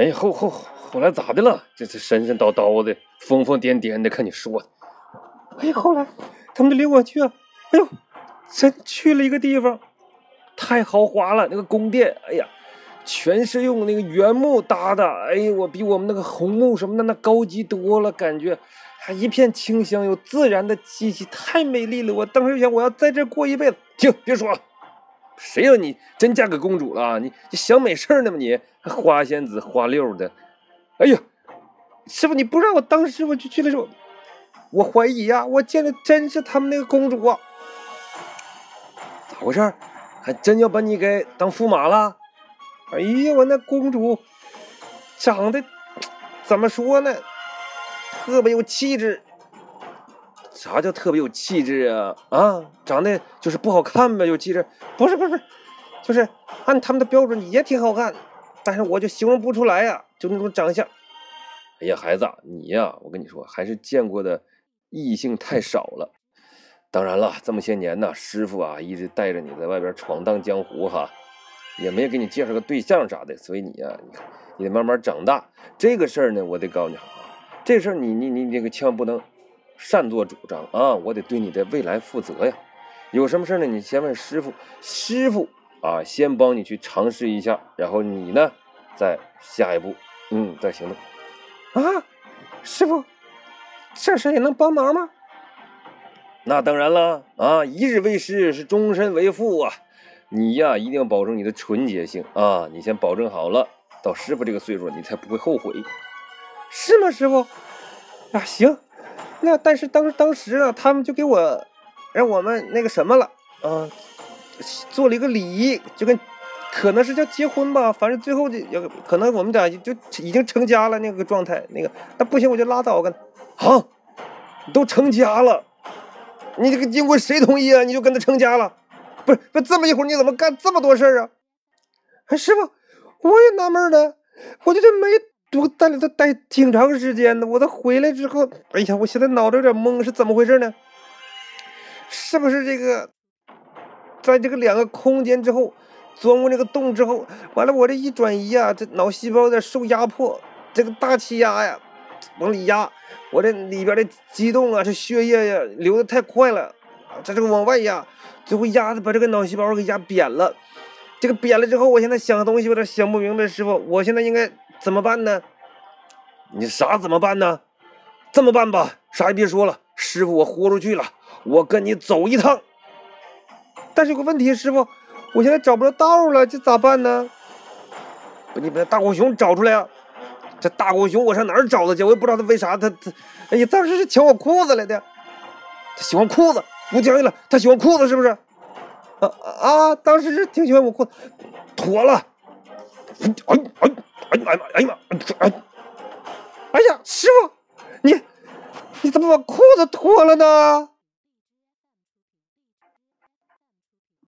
哎，后后后来咋的了？这这神神叨叨的，疯疯癫癫的，看你说的。哎，后来他们就领我去，哎呦，真去了一个地方，太豪华了，那个宫殿，哎呀，全是用那个原木搭的，哎呦，我比我们那个红木什么的那高级多了，感觉还一片清香，有自然的气息，太美丽了。我当时就想，我要在这过一辈子。停，别说了。谁让你真嫁给公主了？你你想美事呢吗？你花仙子花六的，哎呀，师傅，你不让我当师傅就去的时候，我怀疑呀，我见的真是他们那个公主啊，咋回事？还真要把你给当驸马了？哎呀，我那公主长得怎么说呢？特别有气质。啥叫特别有气质啊？啊，长得就是不好看呗，有气质？不是不是，不是就是按他们的标准也挺好看，但是我就形容不出来呀，就那种长相。哎呀，孩子，你呀，我跟你说，还是见过的异性太少了。当然了，这么些年呢，师傅啊一直带着你在外边闯荡江湖哈，也没给你介绍个对象啥的，所以你呀，你看你得慢慢长大。这个事儿呢，我得告诉你，这事儿你你你这个千万不能。擅作主张啊！我得对你的未来负责呀。有什么事呢？你先问师傅，师傅啊，先帮你去尝试一下，然后你呢，再下一步，嗯，再行动。啊，师傅，这事也能帮忙吗？那当然了啊！一日为师，是终身为父啊！你呀，一定要保证你的纯洁性啊！你先保证好了，到师傅这个岁数，你才不会后悔，是吗，师傅？啊，行。那但是当当时啊，他们就给我让我们那个什么了，啊，做了一个礼仪，就跟可能是叫结婚吧，反正最后就要可能我们俩就已经成家了那个状态，那个那不行我就拉倒跟，啊，都成家了，你这个经过谁同意啊？你就跟他成家了？不是不这么一会儿你怎么干这么多事儿啊？哎，师傅，我也纳闷呢，我就这没。我在里头待挺长时间的，我都回来之后，哎呀，我现在脑子有点懵，是怎么回事呢？是不是这个，在这个两个空间之后，钻过这个洞之后，完了我这一转移啊，这脑细胞有点受压迫，这个大气压呀，往里压，我这里边的激动啊，这血液呀流的太快了，这这个往外压，最后压的把这个脑细胞给压扁了，这个扁了之后，我现在想东西有点想不明白，师傅，我现在应该。怎么办呢？你啥怎么办呢？这么办吧，啥也别说了，师傅我豁出去了，我跟你走一趟。但是有个问题，师傅，我现在找不着道了，这咋办呢？不，你把大狗熊找出来啊！这大狗熊我上哪儿找他去？我也不知道他为啥他他，哎呀，当时是抢我裤子来的，他喜欢裤子，我讲你了，他喜欢裤子是不是？啊啊！当时是挺喜欢我裤子，妥了。哎哎。哎呀妈！哎呀妈！哎，哎呀，师傅，你你怎么把裤子脱了呢？